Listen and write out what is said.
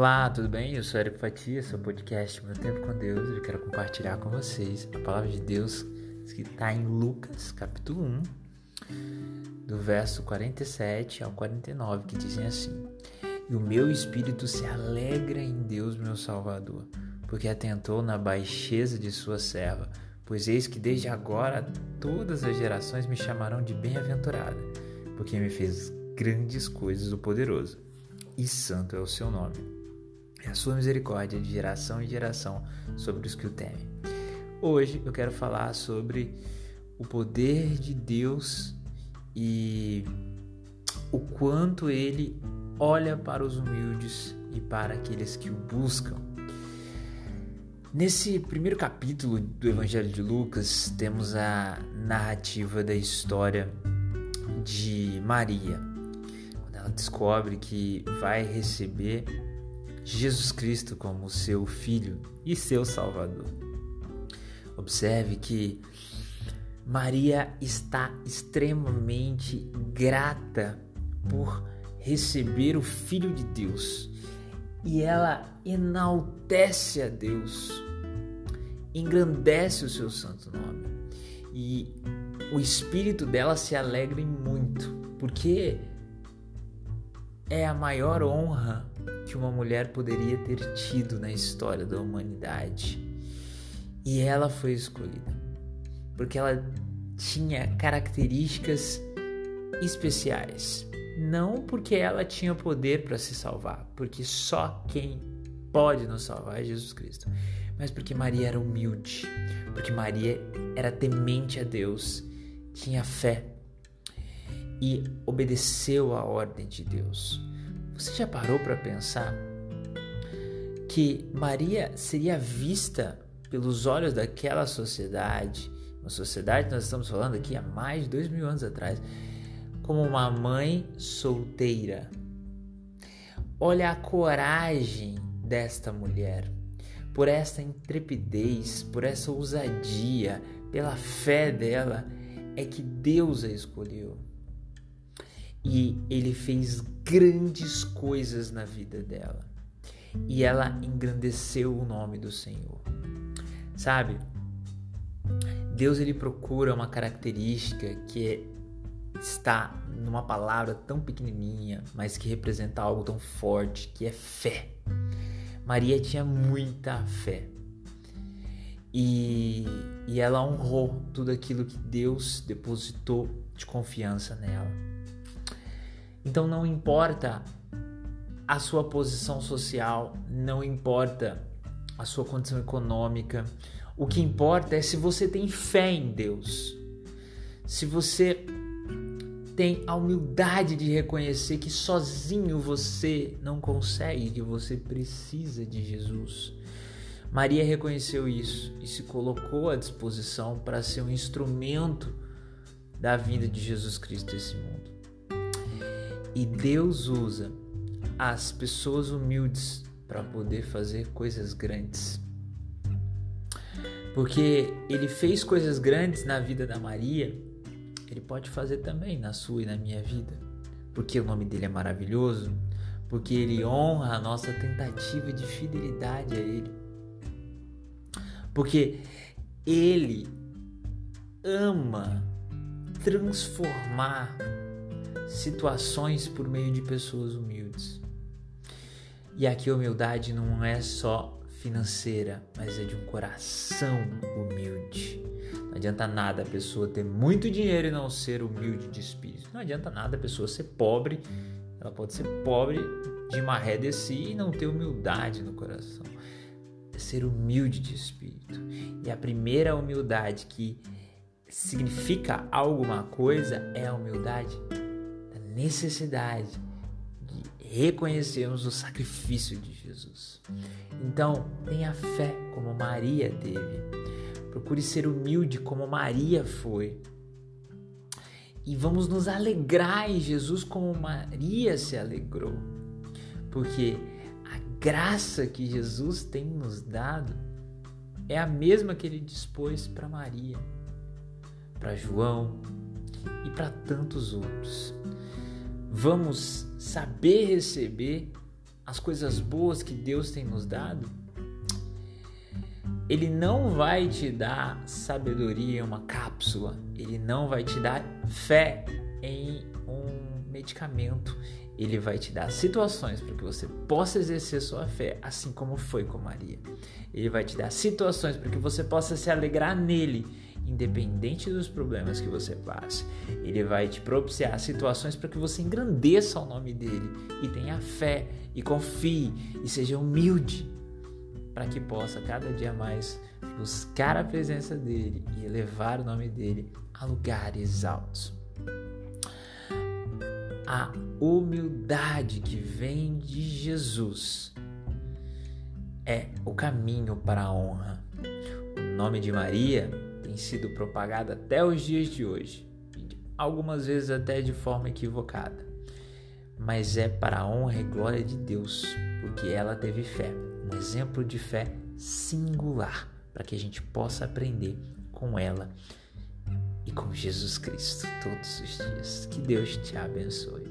Olá, tudo bem? Eu sou Eric Fatia, seu podcast Meu Tempo com Deus. Eu quero compartilhar com vocês a palavra de Deus que está em Lucas, capítulo 1, do verso 47 ao 49, que dizem assim: E o meu espírito se alegra em Deus, meu Salvador, porque atentou na baixeza de sua serva. Pois eis que desde agora todas as gerações me chamarão de bem-aventurada, porque me fez grandes coisas o poderoso, e santo é o seu nome e a sua misericórdia de geração em geração sobre os que o temem. Hoje eu quero falar sobre o poder de Deus e o quanto ele olha para os humildes e para aqueles que o buscam. Nesse primeiro capítulo do Evangelho de Lucas, temos a narrativa da história de Maria, quando ela descobre que vai receber Jesus Cristo como seu Filho e seu Salvador. Observe que Maria está extremamente grata por receber o Filho de Deus e ela enaltece a Deus, engrandece o seu santo nome e o espírito dela se alegra muito, porque é a maior honra que uma mulher poderia ter tido na história da humanidade. E ela foi escolhida porque ela tinha características especiais. Não porque ela tinha poder para se salvar, porque só quem pode nos salvar é Jesus Cristo, mas porque Maria era humilde, porque Maria era temente a Deus, tinha fé e obedeceu à ordem de Deus. Você já parou para pensar que Maria seria vista pelos olhos daquela sociedade, uma sociedade nós estamos falando aqui há mais de dois mil anos atrás, como uma mãe solteira? Olha a coragem desta mulher, por essa intrepidez, por essa ousadia, pela fé dela, é que Deus a escolheu e ele fez grandes coisas na vida dela. E ela engrandeceu o nome do Senhor. Sabe? Deus ele procura uma característica que é, está numa palavra tão pequenininha, mas que representa algo tão forte, que é fé. Maria tinha muita fé. E, e ela honrou tudo aquilo que Deus depositou de confiança nela. Então não importa a sua posição social, não importa a sua condição econômica. O que importa é se você tem fé em Deus. Se você tem a humildade de reconhecer que sozinho você não consegue, que você precisa de Jesus. Maria reconheceu isso e se colocou à disposição para ser um instrumento da vinda de Jesus Cristo a esse mundo. E Deus usa as pessoas humildes para poder fazer coisas grandes. Porque ele fez coisas grandes na vida da Maria, ele pode fazer também na sua e na minha vida. Porque o nome dele é maravilhoso, porque ele honra a nossa tentativa de fidelidade a ele. Porque ele ama transformar situações por meio de pessoas humildes. E aqui a humildade não é só financeira, mas é de um coração humilde. Não adianta nada a pessoa ter muito dinheiro e não ser humilde de espírito. Não adianta nada a pessoa ser pobre, ela pode ser pobre de maré de si e não ter humildade no coração. É ser humilde de espírito. E a primeira humildade que significa alguma coisa é a humildade necessidade de reconhecermos o sacrifício de Jesus. Então, tenha fé como Maria teve. Procure ser humilde como Maria foi. E vamos nos alegrar em Jesus como Maria se alegrou. Porque a graça que Jesus tem nos dado é a mesma que ele dispôs para Maria, para João e para tantos outros vamos saber receber as coisas boas que Deus tem nos dado, ele não vai te dar sabedoria em uma cápsula, ele não vai te dar fé em um medicamento, ele vai te dar situações para que você possa exercer sua fé, assim como foi com Maria. Ele vai te dar situações para que você possa se alegrar nele, independente dos problemas que você passe. Ele vai te propiciar situações para que você engrandeça o nome dele e tenha fé e confie e seja humilde para que possa cada dia mais buscar a presença dele e elevar o nome dele a lugares altos. A humildade que vem de Jesus é o caminho para a honra. O nome de Maria tem sido propagado até os dias de hoje, algumas vezes até de forma equivocada, mas é para a honra e glória de Deus, porque ela teve fé um exemplo de fé singular para que a gente possa aprender com ela e com Jesus Cristo todos os dias. Que Deus te abençoe.